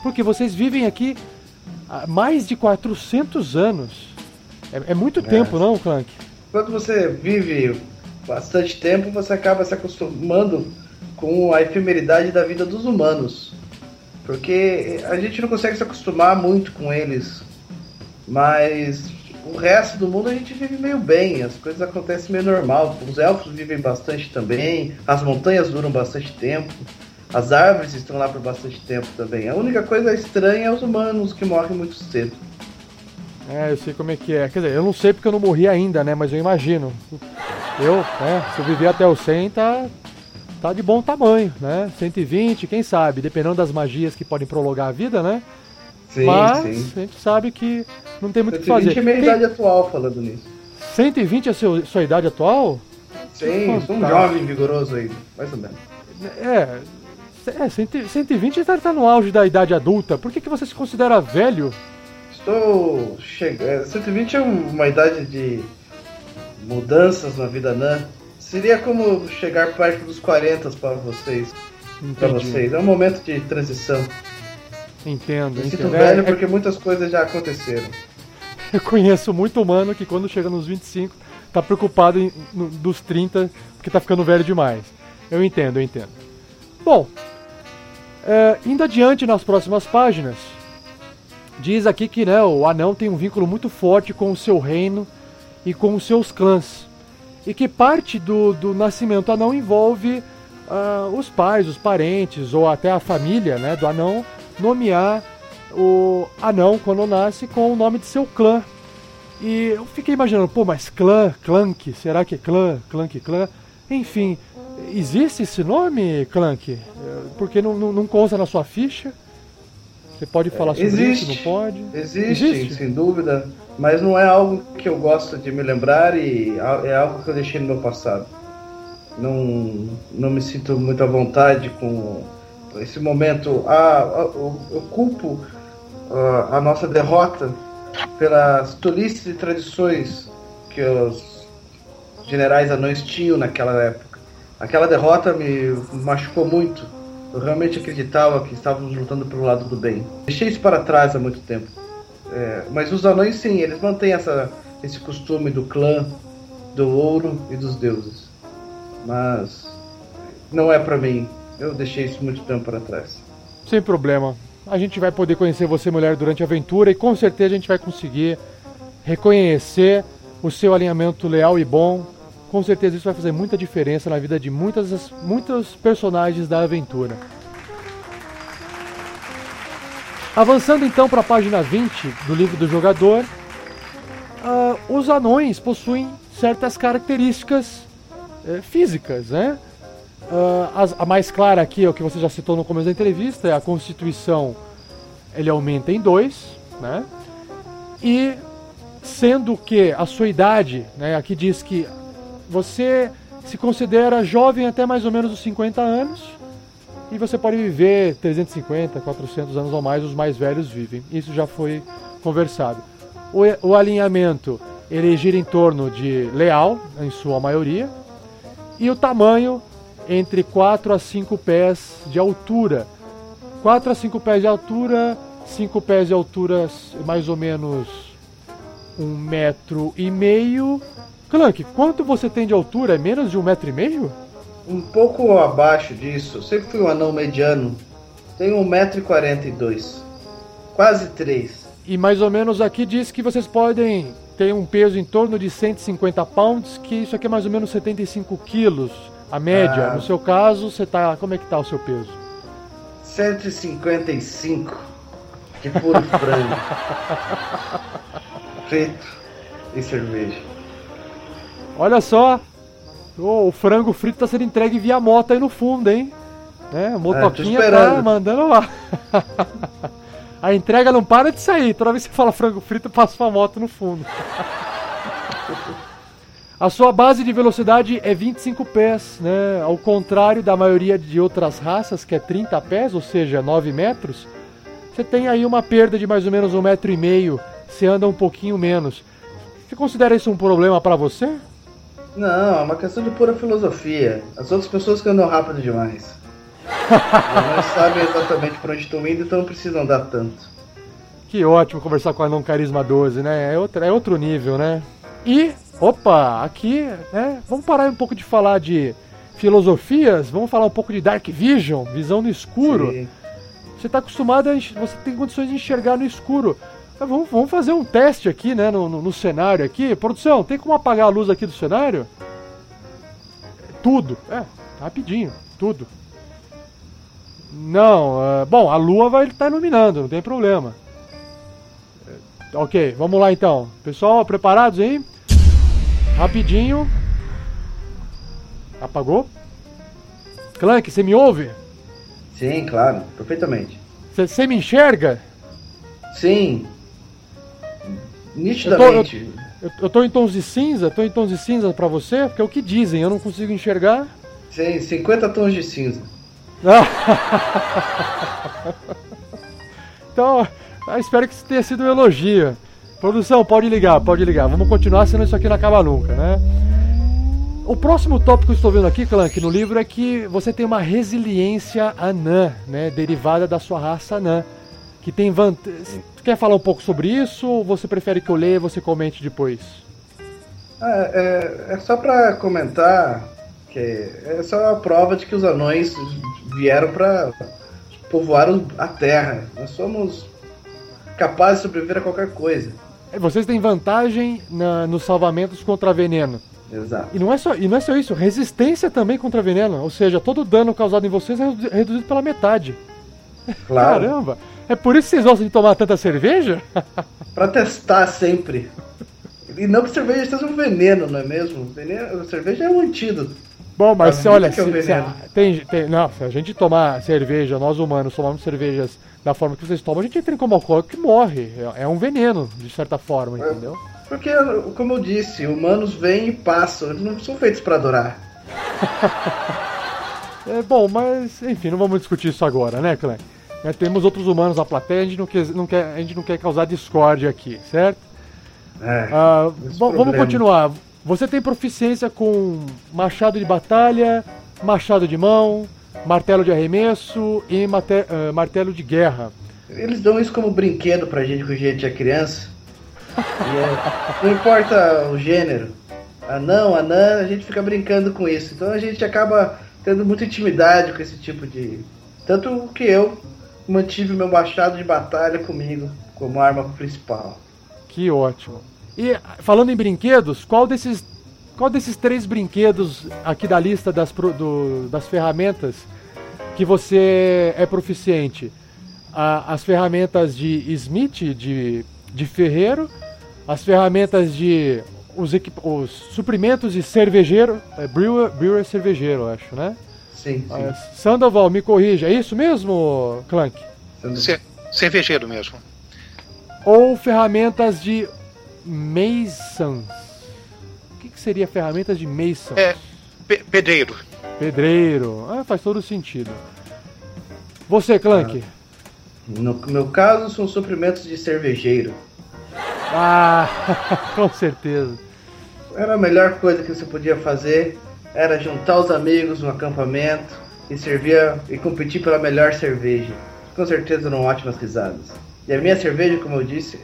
Porque vocês vivem aqui há mais de 400 anos. É, é muito tempo, não, Clank? Quando você vive bastante tempo, você acaba se acostumando com a efemeridade da vida dos humanos. Porque a gente não consegue se acostumar muito com eles. Mas o resto do mundo a gente vive meio bem, as coisas acontecem meio normal. Os elfos vivem bastante também, as montanhas duram bastante tempo, as árvores estão lá por bastante tempo também. A única coisa estranha é os humanos que morrem muito cedo. É, eu sei como é que é. Quer dizer, eu não sei porque eu não morri ainda, né? Mas eu imagino. Eu, né? Se eu viver até o 100, tá, tá de bom tamanho, né? 120, quem sabe? Dependendo das magias que podem prolongar a vida, né? Sim, mas sim. a gente sabe que não tem muito o que 120 fazer. é minha Tem- idade atual falando nisso. 120 é a seu- sua idade atual? Sim, sou um jovem vigoroso aí, mais ou menos. É. É, 100 120 está tá no auge da idade adulta. Por que, que você se considera velho? Estou chegando. 120 é um- uma idade de mudanças na vida anã. Seria como chegar perto dos 40 para vocês. Para vocês. É um momento de transição. Entendo, Me sinto entendo. velho É- é- porque muitas coisas já aconteceram. eu conheço muito humano que quando chega nos 25 tá preocupado em, no- dos 30 porque tá ficando velho demais. Eu entendo, eu entendo. Bom, é, indo adiante nas próximas páginas, diz aqui que né, o anão tem um vínculo muito forte com o seu reino e com os seus clãs. E que parte do, do nascimento anão envolve ah, os pais, os parentes ou até a família né, do anão nomear o anão quando nasce com o nome de seu clã. E eu fiquei imaginando, pô, mas clã, clank, será que é clã, clank, clã? Enfim, existe esse nome, clank? Porque não, não, não consta na sua ficha? Você pode falar sobre existe. isso, não pode? Existe, Existe? sem dúvida, mas não é algo que eu gosto de me lembrar e é algo que eu deixei no meu passado. Não, não me sinto muito à vontade com esse momento. Ah, eu, eu culpo a nossa derrota pelas tolices e tradições que os generais anões tinham naquela época. Aquela derrota me machucou muito. Eu realmente acreditava que estávamos lutando pelo lado do bem. Deixei isso para trás há muito tempo. É, mas os anões, sim, eles mantêm essa, esse costume do clã, do ouro e dos deuses. Mas não é para mim. Eu deixei isso muito tempo para trás. Sem problema. A gente vai poder conhecer você, mulher, durante a aventura e com certeza a gente vai conseguir reconhecer o seu alinhamento leal e bom. Com certeza isso vai fazer muita diferença na vida de muitas, muitos personagens da aventura. Avançando então para a página 20 do livro do jogador, ah, os anões possuem certas características eh, físicas, né? Ah, as- a mais clara aqui é o que você já citou no começo da entrevista, é a constituição ele aumenta em 2, né? E sendo que a sua idade, né, aqui diz que você se considera jovem até mais ou menos os 50 anos e você pode viver 350, 400 anos ou mais, os mais velhos vivem. Isso já foi conversado. O, o alinhamento ele gira em torno de leal, em sua maioria, e o tamanho entre 4 a 5 pés de altura. 4 a 5 pés de altura, 5 pés de altura mais ou menos um metro e meio. Clank, quanto você tem de altura? É menos de um metro e meio? Um pouco abaixo disso, eu sempre fui um anão mediano. Tenho 1,42m. Quase 3. E mais ou menos aqui diz que vocês podem ter um peso em torno de 150 pounds, que isso aqui é mais ou menos 75 quilos, a média. Ah. No seu caso, você tá. Como é que tá o seu peso? 155 de puro frango. Frito e cerveja. Olha só! Ô, o frango frito tá sendo entregue via moto aí no fundo, hein? Né? A motoquinha tá esperando. mandando lá. A entrega não para de sair. Toda vez que você fala frango frito, passa uma moto no fundo. A sua base de velocidade é 25 pés, né? Ao contrário da maioria de outras raças, que é 30 pés, ou seja, 9 metros. Você tem aí uma perda de mais ou menos um metro e meio. Você anda um pouquinho menos. Você considera isso um problema pra você? Não, é uma questão de pura filosofia. As outras pessoas que andam rápido demais. Elas não sabem exatamente para onde estão indo, então não precisam andar tanto. Que ótimo conversar com a Anão Carisma 12, né? É outro, é outro nível, né? E, opa, aqui, né? Vamos parar um pouco de falar de filosofias, vamos falar um pouco de Dark Vision, visão no escuro. Sim. Você está acostumado a você tem condições de enxergar no escuro. Mas Vamos, vamos fazer um teste aqui, né, no, no- no cenário aqui. Produção, tem como apagar a luz aqui do cenário? Tudo. É, rapidinho, tudo. Não, é, bom, a lua vai estar iluminando, não tem problema. É, ok, vamos lá então. Pessoal, preparados aí? Rapidinho. Apagou? Clank, você me ouve? Sim, claro, perfeitamente. Você me enxerga? Sim. Nitidamente. Eu, eu tô em tons de cinza? Tô em tons de cinza pra você? Porque é o que dizem, eu não consigo enxergar. Sim, 50 tons de cinza. então, eu espero que isso tenha sido um elogio. Produção, pode ligar, pode ligar. Vamos continuar, senão isso aqui não acaba nunca, né? O próximo tópico que eu estou vendo aqui, Clank, no livro é que você tem uma resiliência anã, né? Derivada da sua raça anã. Que tem vantagem. Quer falar um pouco sobre isso ou você prefere que eu leia e você comente depois? Ah, é, é só para comentar que é só a prova de que os anões vieram para povoar a Terra. Nós somos capazes de sobreviver a qualquer coisa. É, vocês têm vantagem na, nos salvamentos contra veneno. Exato. E não, é só, e não é só isso, resistência também contra veneno. Ou seja, todo o dano causado em vocês é reduzido pela metade. Claro. Caramba! É por isso que vocês gostam de tomar tanta cerveja? pra testar sempre. E não que cerveja seja um veneno, não é mesmo? Veneno, cerveja é um antídoto. Bom, mas se, olha, se, se, tem, tem, não, se a gente tomar cerveja, nós humanos tomamos cervejas da forma que vocês tomam, a gente tem como alcoólico que morre. É, é, um veneno, de certa forma, é, entendeu? Porque, como eu disse, humanos vêm e passam, eles não são feitos para adorar. é bom, mas enfim, não vamos discutir isso agora, né, Clem? Né, temos outros humanos na plateia, a gente não quer, não quer, a gente não quer causar discórdia aqui, certo? É, ah, vamos continuar. Você tem proficiência com machado de batalha, machado de mão, martelo de arremesso e mate, uh, martelo de guerra. Eles dão isso como brinquedo pra gente quando a gente é criança. É, não importa o gênero. Anão, anã, a gente fica brincando com isso. Então a gente acaba tendo muita intimidade com esse tipo de. Tanto que eu mantive meu machado de batalha comigo como arma principal. Que ótimo. E falando em brinquedos, qual desses qual desses três brinquedos aqui da lista das, do, das ferramentas que você é proficiente? A, as ferramentas de Smith, de, de ferreiro, as ferramentas de. os, os suprimentos de cervejeiro, é, brewer, brewer cervejeiro, acho, né? Sim, sim. Uh, Sandoval, me corrija, é isso mesmo, Clank? Cer cervejeiro mesmo. Ou ferramentas de Masons. Que seria ferramentas de Mason? É, pe pedreiro. Pedreiro. Ah, faz todo sentido. Você, Clank? Ah, no meu caso, são suprimentos de cervejeiro. Ah, com certeza. Era a melhor coisa que você podia fazer era juntar os amigos no acampamento e servir e competir pela melhor cerveja. Com certeza eram ótimas risadas. E a minha cerveja, como eu disse,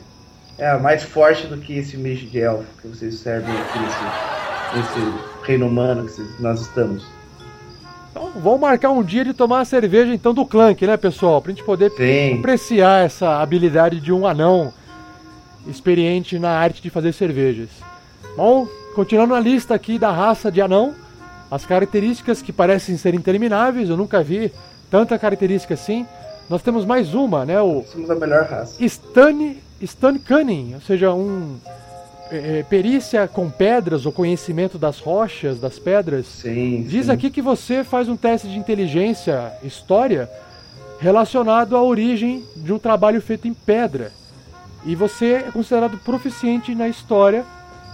é mais forte do que esse mijo de elfo que vocês servem aqui nesse, nesse reino humano que nós estamos. Então vamos marcar um dia de tomar a cerveja então do Clank, né, pessoal? Pra gente poder Sim. apreciar essa habilidade de um anão experiente na arte de fazer cervejas. Bom, continuando a lista aqui da raça de anão, as características que parecem ser intermináveis, eu nunca vi tanta característica assim. Nós temos mais uma, né? O Somos a melhor raça. Stan, Stan Cunning, ou seja, um é, é, perícia com pedras ou conhecimento das rochas, das pedras. Sim. Diz sim. aqui que você faz um teste de inteligência, história, relacionado à origem de um trabalho feito em pedra. E você é considerado proficiente na história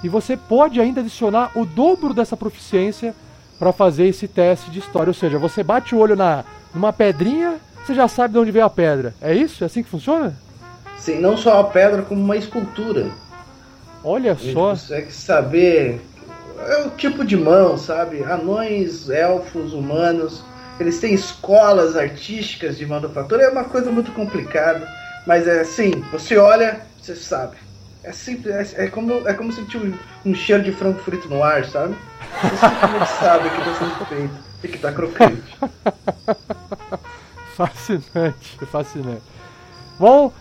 e você pode ainda adicionar o dobro dessa proficiência para fazer esse teste de história. Ou seja, você bate o olho na numa pedrinha, você já sabe de onde veio a pedra. É isso? É assim que funciona? Sim, não só a pedra, como uma escultura. Olha só. consegue saber é o tipo de mão, sabe? Anões, elfos, humanos, eles têm escolas artísticas de manufatura, é uma coisa muito complicada, mas é assim, você olha, você sabe. É simples, é, é como, é como sentir um, um cheiro de frango frito no ar, sabe? Você simplesmente sabe que está sendo feito e que está crocante. Fascinante, fascinante. Bom,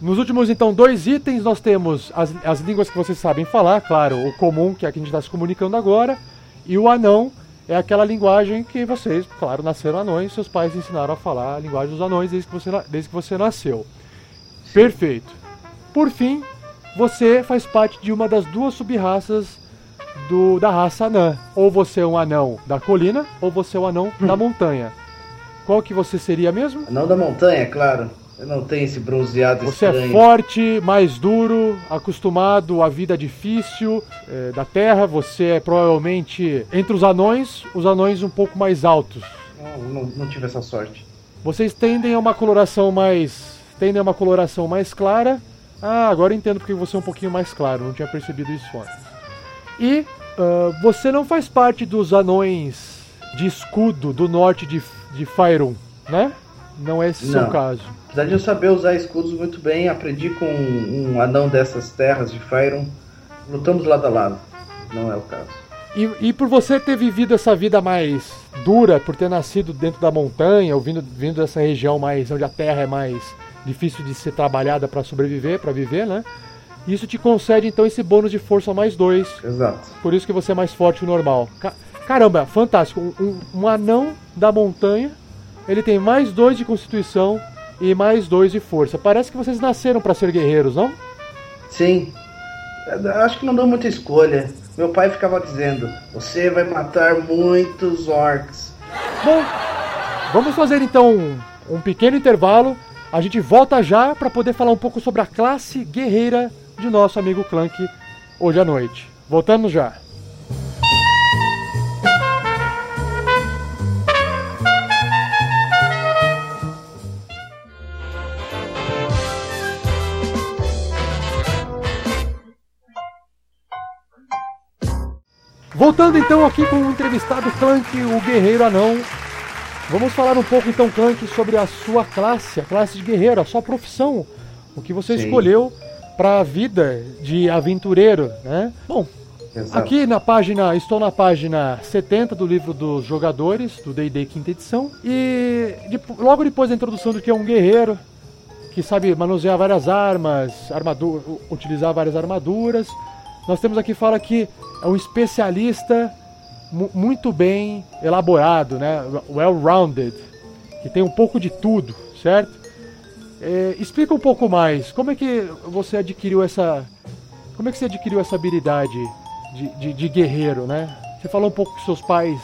nos últimos então dois itens nós temos as, as línguas que vocês sabem falar, claro, o comum, que é a que a gente está se comunicando agora, e o anão é aquela linguagem que vocês, claro, nasceram anões, seus pais ensinaram a falar a linguagem dos anões desde que você, desde que você nasceu. Perfeito. Por fim, você faz parte de uma das duas sub-raças do, da raça anã. Ou você é um anão da colina, ou você é um anão da montanha. Qual que você seria mesmo? Não da montanha, claro. Eu não tenho esse bronzeado Você é estranho. forte, mais duro, acostumado à vida difícil é, da Terra. Você é provavelmente entre os anões, os anões um pouco mais altos. Não, não, não tive essa sorte. Vocês tendem a uma coloração mais. tendem a uma coloração mais clara. Ah, agora entendo porque você é um pouquinho mais claro, não tinha percebido isso antes. E ah, você não faz parte dos anões de escudo do norte de, de Fyron, né? Não é esse o seu caso. Apesar de eu saber usar escudos muito bem, aprendi com um anão dessas terras de Fyron. Lutamos lado a lado. Não é o caso. E, e por você ter vivido essa vida mais dura, por ter nascido dentro da montanha, ou vindo, vindo dessa região mais onde a terra é mais difícil de ser trabalhada para sobreviver, para viver, né? Isso te concede então esse bônus de força mais dois. Exato. Por isso que você é mais forte que o normal. Ca- Caramba, fantástico. Um, um- um anão da montanha, ele tem mais dois de constituição e mais dois de força. Parece que vocês nasceram para ser guerreiros, não? Sim. Acho que não deu muita escolha. Meu pai ficava dizendo: Você vai matar muitos orcs. Bom, vamos fazer então um, um pequeno intervalo. A gente volta já para poder falar um pouco sobre a classe guerreira de nosso amigo Clank hoje à noite. Voltamos já. Voltando então aqui com o entrevistado Clank, o guerreiro anão. Vamos falar um pouco então, Clank, sobre a sua classe, a classe de guerreiro, a sua profissão. O que você Sim. escolheu para a vida de aventureiro, né? Bom, Exato. aqui na página, estou na página 70 do livro dos jogadores, do D&D quinta edição. E depo- logo depois da introdução do que é um guerreiro, que sabe manusear várias armas, armadu- u- utilizar várias armaduras. Nós temos aqui fala que é um especialista mu- muito bem elaborado, né? Well-rounded, que tem um pouco de tudo, certo? É, explica um pouco mais. Como é que você adquiriu essa, como é que você adquiriu essa habilidade de, de, de guerreiro, né? Você falou um pouco que seus pais,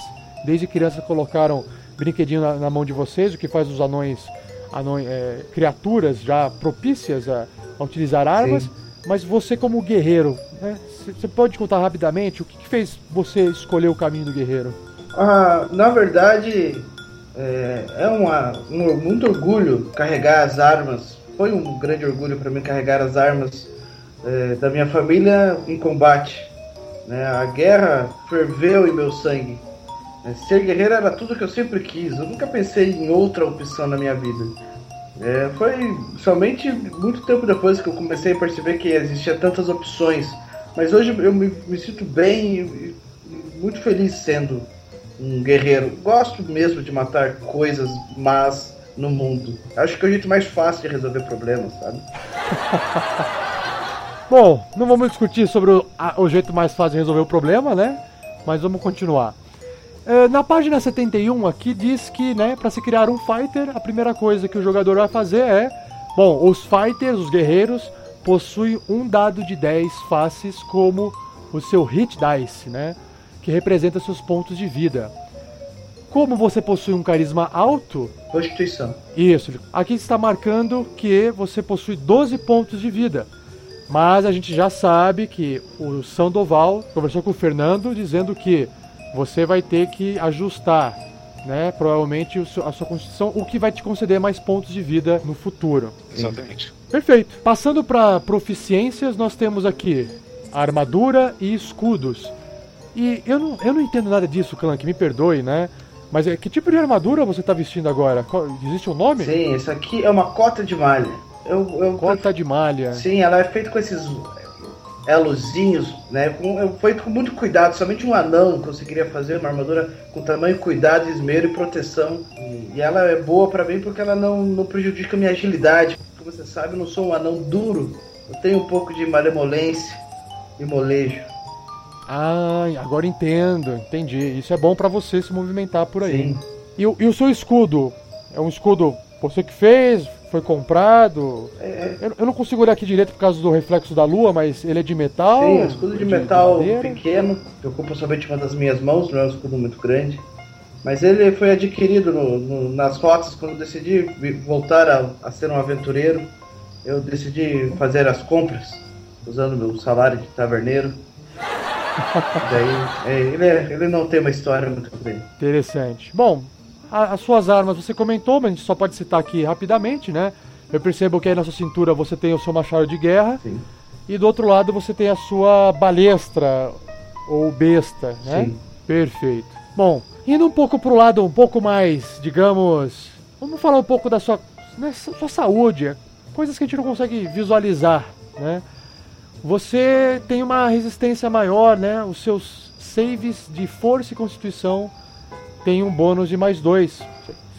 desde criança, colocaram brinquedinho na, na mão de vocês, o que faz os anões, anões é, criaturas já propícias a, a utilizar armas. Mas você como guerreiro, né? Você pode contar rapidamente o que, que fez você escolher o caminho do guerreiro? Ah, na verdade, é, é uma, um, muito orgulho carregar as armas. Foi um grande orgulho para mim carregar as armas é, da minha família em combate. né? A guerra ferveu em meu sangue. É, Ser guerreiro era tudo que eu sempre quis. Eu nunca pensei em outra opção na minha vida. É, foi somente muito tempo depois que eu comecei a perceber que existia tantas opções. Mas hoje eu me, me sinto bem e, e muito feliz sendo um guerreiro. Gosto mesmo de matar coisas más no mundo. Acho que é o jeito mais fácil de resolver problemas, sabe? Bom, não vamos discutir sobre o, a- o jeito mais fácil de resolver o problema, né? Mas vamos continuar. É, na página 71 aqui diz que, né, para se criar um fighter, a primeira coisa que o jogador vai fazer é, bom, os fighters, os guerreiros, possuem um dado de 10 faces como o seu hit dice, né, que representa seus pontos de vida. Como você possui um carisma alto, Constituição. isso. Aqui está marcando que você possui 12 pontos de vida. Mas a gente já sabe que o Sandoval conversou com o Fernando dizendo que você vai ter que ajustar, né, provavelmente a sua constituição, o que vai te conceder mais pontos de vida no futuro. Exatamente. Perfeito. Passando para proficiências, nós temos aqui armadura e escudos. E eu não, eu não entendo nada disso, Clank, me perdoe, né? Mas é, que tipo de armadura você está vestindo agora? Existe um nome? Sim, isso aqui é uma cota de malha. Eu, eu, Cota de malha. Sim, ela é feita com esses elozinhos, né? Com, feito com muito cuidado. Somente um anão conseguiria fazer uma armadura com tamanho, cuidado, esmero e proteção. E, e ela é boa pra mim porque ela não, não prejudica a minha agilidade. Como você sabe, eu não sou um anão duro. Eu tenho um pouco de malemolência e molejo. Ah, agora entendo, entendi. Isso é bom pra você se movimentar por aí. Sim. E, e o seu escudo? É um escudo você que fez? Foi comprado? É, Eu, eu não consigo olhar aqui direito por causa do reflexo da lua, mas ele é de metal? sim, um escudo de de metal madeira? pequeno, que ocupa somente uma das minhas mãos, não é um escudo muito grande. Mas ele foi adquirido no, no, nas rotas quando eu decidi voltar a, a, ser um aventureiro. Eu decidi fazer as compras usando meu salário de taverneiro. Daí, é, ele, é, ele não tem uma história muito bem. Interessante. Bom, as suas armas você comentou, mas a gente só pode citar aqui rapidamente, né? Eu percebo que aí na sua cintura você tem o seu machado de guerra. Sim. E do outro lado você tem a sua balestra ou besta, né? Sim. Perfeito. Bom, indo um pouco pro lado um pouco mais, digamos, vamos falar um pouco da sua, né, sua saúde, coisas que a gente não consegue visualizar, né? Você tem uma resistência maior, né? Os seus saves de força e constituição têm um bônus de mais dois.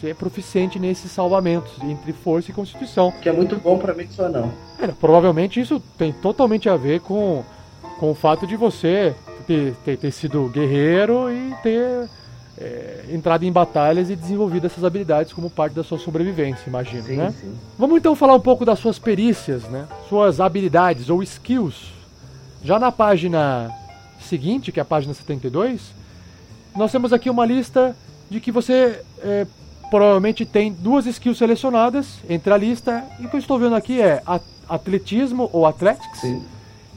Você é proficiente nesses salvamentos entre força e constituição. Que é muito bom para mim só não. É, provavelmente isso tem totalmente a ver com, com o fato de você ter, ter, ter sido guerreiro e ter é, entrado em batalhas e desenvolvido essas habilidades como parte da sua sobrevivência, imagino, sim, né? Sim. Vamos então falar um pouco das suas perícias, né? Suas habilidades ou skills. Já na página seguinte, que é a página 72, nós temos aqui uma lista de que você é, provavelmente tem duas skills selecionadas entre a lista. E o que eu estou vendo aqui é atletismo ou athletics Sim.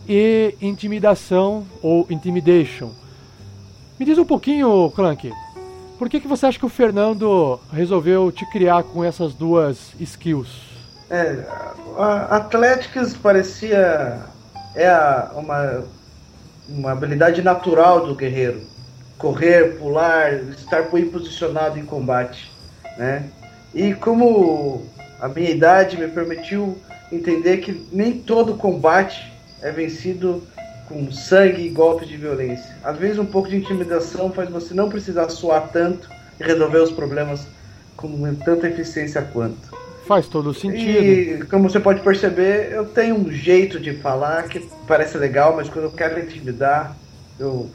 e intimidação ou intimidation. Me diz um pouquinho, Clank, por que, que você acha que o Fernando resolveu te criar com essas duas skills? É, a Athletics parecia é a, uma, uma habilidade natural do guerreiro. Correr, pular, estar bem posicionado em combate né? E como a minha idade me permitiu entender que nem todo combate é vencido com sangue e golpes de violência. Às vezes um pouco de intimidação faz você não precisar suar tanto e resolver os problemas com tanta eficiência quanto. Faz todo sentido. E como você pode perceber, eu tenho um jeito de falar que parece legal, mas quando eu quero intimidar, eu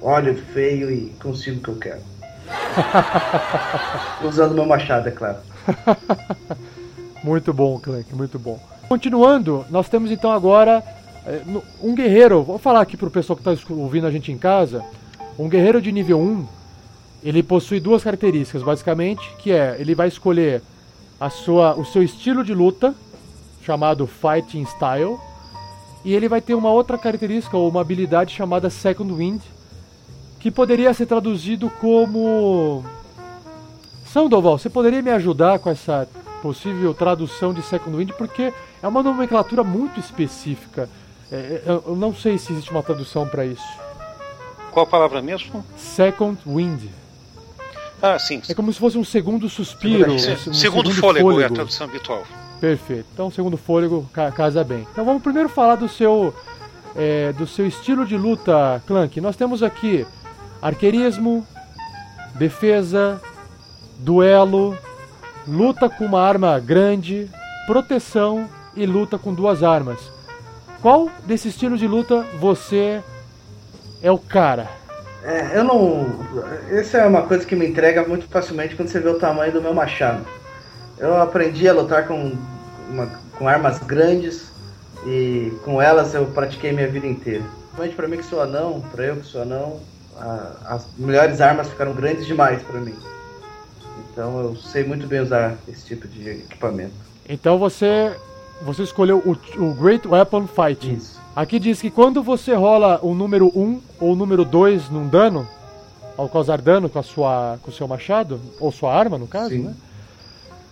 olho feio e consigo o que eu quero. Usando meu machado, é claro. muito bom, Clank, muito bom. Continuando, nós temos então agora é, um guerreiro. Vou falar aqui pro pessoal que está ouvindo a gente em casa. Um guerreiro de nível 1, ele possui duas características, basicamente, que é ele vai escolher a sua, o seu estilo de luta, chamado Fighting Style, e ele vai ter uma outra característica ou uma habilidade chamada Second Wind, que poderia ser traduzido como. Sandoval, você poderia me ajudar com essa possível tradução de Second Wind? Porque é uma nomenclatura muito específica. É, é eu não sei se existe uma tradução para isso. Qual a palavra mesmo? Second Wind. Ah, sim. É como se fosse um segundo suspiro. Um segundo, segundo fôlego, fôlego, é a tradução habitual. Perfeito. Então, segundo fôlego casa bem. Então, vamos primeiro falar do seu é, do seu estilo de luta, Clank. Nós temos aqui arqueirismo, defesa, duelo, luta com uma arma grande, proteção e luta com duas armas. Qual desse estilo de luta você é o cara? É, eu não. Essa é uma coisa que me entrega muito facilmente quando você vê o tamanho do meu machado. Eu aprendi a lutar com, uma, com armas grandes e com elas eu pratiquei minha vida inteira. Principalmente para mim que sou anão, para eu que sou anão, a, as melhores armas ficaram grandes demais para mim. Então eu sei muito bem usar esse tipo de equipamento. Então você você escolheu o, o Great Weapon Fighting. Isso. Aqui diz que quando você rola o número 1 ou o número 2 num dano, ao causar dano com a sua com o seu machado ou sua arma no caso, Sim. né?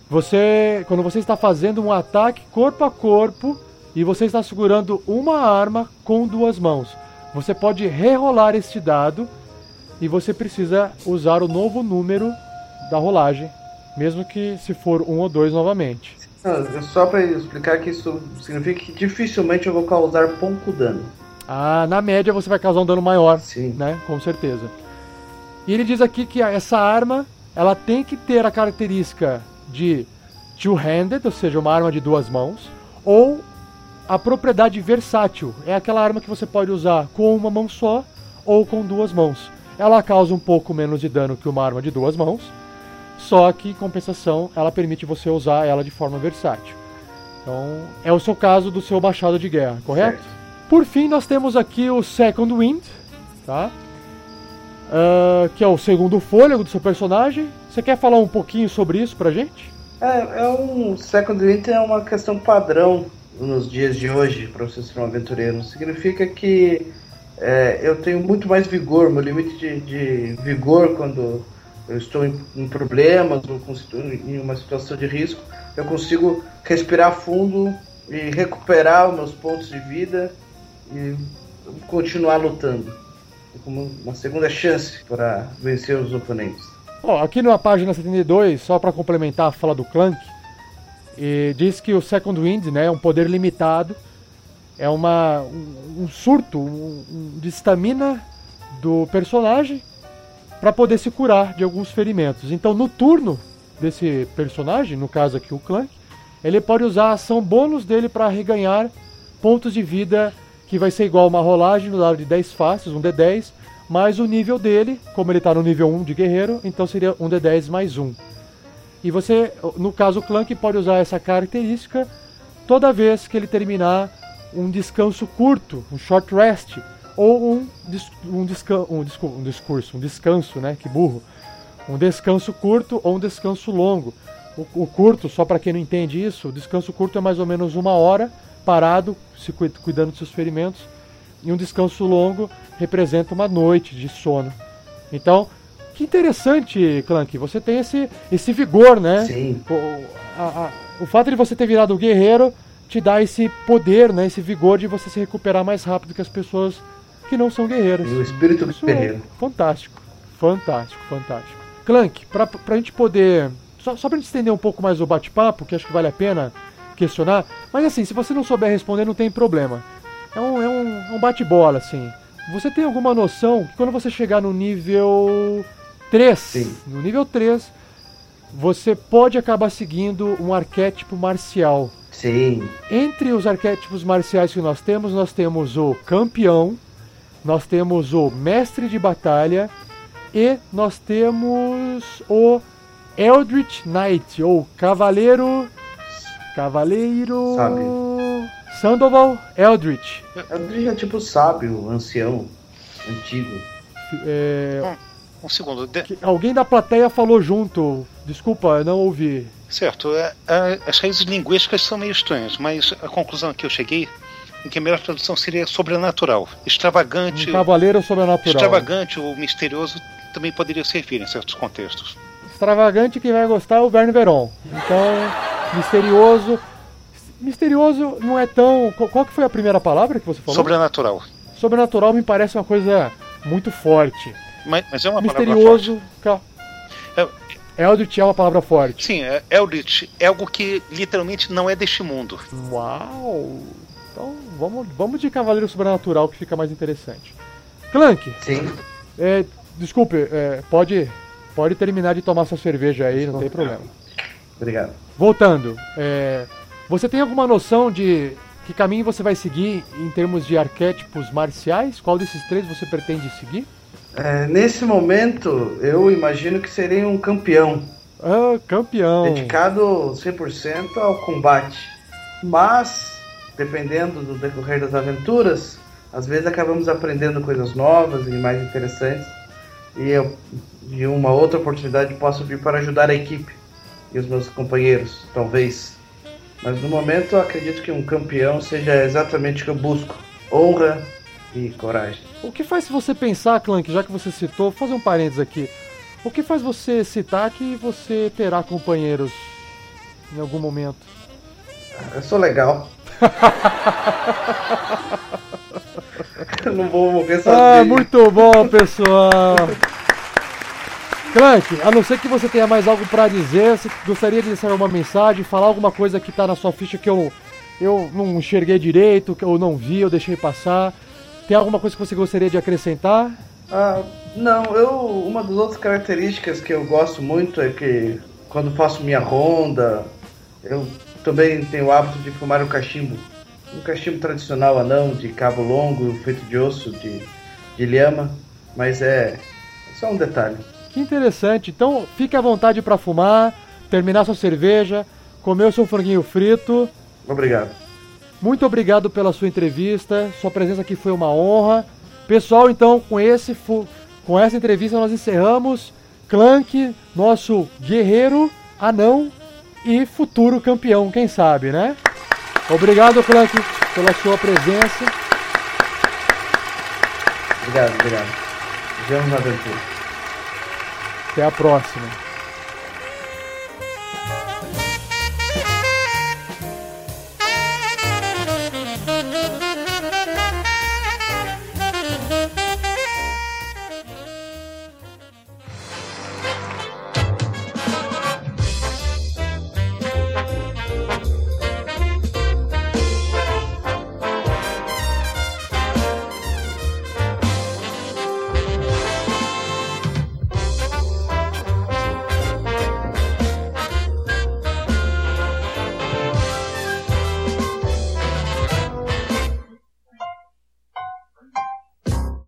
Você, quando você está fazendo um ataque corpo a corpo e você está segurando uma arma com duas mãos, você pode rerolar este dado e você precisa usar o novo número da rolagem, mesmo que se for um ou dois novamente. Só para explicar que isso significa que dificilmente eu vou causar pouco dano. Ah, na média você vai causar um dano maior, Sim. né? Com certeza. E ele diz aqui que essa arma, ela tem que ter a característica de two-handed, ou seja, uma arma de duas mãos, ou a propriedade versátil. É aquela arma que você pode usar com uma mão só ou com duas mãos. Ela causa um pouco menos de dano que uma arma de duas mãos, só que, em compensação, ela permite você usar ela de forma versátil. Então, é o seu caso do seu machado de guerra, correto? Certo. Por fim, nós temos aqui o Second Wind, tá? uh, que é o segundo fôlego do seu personagem. Você quer falar um pouquinho sobre isso pra gente? É, é um Second Wind é uma questão padrão nos dias de hoje para você ser um aventureiro. Significa que é, eu tenho muito mais vigor, meu limite de, de vigor quando eu estou em, em problemas ou em uma situação de risco, eu consigo respirar fundo e recuperar os meus pontos de vida e continuar lutando. Como uma segunda chance para vencer os oponentes. Oh, aqui na página 72, só para complementar a fala do Clank, diz que o Second Wind né, é um poder limitado, é uma, um, um surto um, um, de estamina do personagem para poder se curar de alguns ferimentos. Então, no turno desse personagem, no caso aqui o Clank, ele pode usar a ação bônus dele para reganhar pontos de vida, que vai ser igual uma rolagem no dado de 10 faces, um D10, mais o nível dele, como ele está no nível 1 de guerreiro, então seria um D10 mais 1. E você, no caso o Clank, pode usar essa característica toda vez que ele terminar um descanso curto, um short rest, ou um, um, desca um, um discurso, um descanso, né? Que burro. Um descanso curto ou um descanso longo. O, o curto, só para quem não entende isso, o descanso curto é mais ou menos uma hora parado, se cuidando dos seus ferimentos, e um descanso longo representa uma noite de sono. Então, que interessante, Clank, você tem esse, esse vigor, né? Sim. O, a, a, o fato de você ter virado um guerreiro te dá esse poder, né? Esse vigor de você se recuperar mais rápido que as pessoas que não são guerreiros. E o espírito do é guerreiro. É fantástico, fantástico, fantástico. Clank, pra, pra gente poder. Só, só pra gente estender um pouco mais o bate-papo, que acho que vale a pena questionar. Mas assim, se você não souber responder, não tem problema. É um, é um, é um bate-bola, assim. Você tem alguma noção que quando você chegar no nível 3, Sim. no nível 3, você pode acabar seguindo um arquétipo marcial. Sim. Entre os arquétipos marciais que nós temos, nós temos o campeão, nós temos o mestre de batalha e nós temos o Eldritch Knight, ou Cavaleiro. Cavaleiro. Sábio. Sandoval Eldritch. Eldritch é tipo sábio, ancião, antigo. É... Um, segundo. De... Alguém da plateia falou junto. Desculpa, não ouvi. Certo. É, é, as raízes linguísticas são meio estranhas, mas a conclusão que eu cheguei em que a melhor tradução seria sobrenatural. Extravagante. Um cavaleiro sobrenatural. Extravagante ou misterioso também poderia servir em certos contextos. Extravagante quem vai gostar é o Verne Veron. Então, misterioso. Misterioso não é tão. Qual que foi a primeira palavra que você falou? Sobrenatural. Sobrenatural me parece uma coisa muito forte. Mas, mas é uma misterioso, palavra forte. É... Eldritch é uma palavra forte. Sim, é, Eldritch é algo que literalmente não é deste mundo. Uau! Então vamos, vamos de Cavaleiro Sobrenatural que fica mais interessante. Clank. Sim. É, desculpe, é, pode, pode terminar de tomar sua cerveja aí, não tem problema. Obrigado. Voltando, é, você tem alguma noção de que caminho você vai seguir em termos de arquétipos marciais? Qual desses três você pretende seguir? É, nesse momento, eu imagino que serei um campeão. Ah, campeão. Dedicado 100% ao combate. Mas dependendo do decorrer das aventuras, às vezes acabamos aprendendo coisas novas e mais interessantes. E eu, de uma outra oportunidade, posso vir para ajudar a equipe e os meus companheiros, talvez. Mas no momento, eu acredito que um campeão seja exatamente o que eu busco: honra e coragem. O que faz você pensar, Clank, já que você citou, vou fazer um parênteses aqui. O que faz você citar que você terá companheiros em algum momento? Eu sou legal. não vou morrer sozinho. Ah, muito bom, pessoal. Clank, a não ser que você tenha mais algo para dizer, você gostaria de deixar uma mensagem, falar alguma coisa que tá na sua ficha que eu, eu não enxerguei direito, que eu não vi, eu deixei passar. Tem alguma coisa que você gostaria de acrescentar? Ah, não, eu. Uma das outras características que eu gosto muito é que quando faço minha ronda, eu também tenho o hábito de fumar um cachimbo. Um cachimbo tradicional anão, de cabo longo, feito de osso, de, de lhama. Mas é só um detalhe. Que interessante. Então fique à vontade para fumar, terminar sua cerveja, comer o seu franguinho frito. Obrigado. Muito obrigado pela sua entrevista. Sua presença aqui foi uma honra. Pessoal, então, com esse com essa entrevista nós encerramos. Clank, nosso guerreiro, anão e futuro campeão, quem sabe, né? Obrigado, Clank, pela sua presença. Obrigado, obrigado. Vemos na aventura. Até a próxima.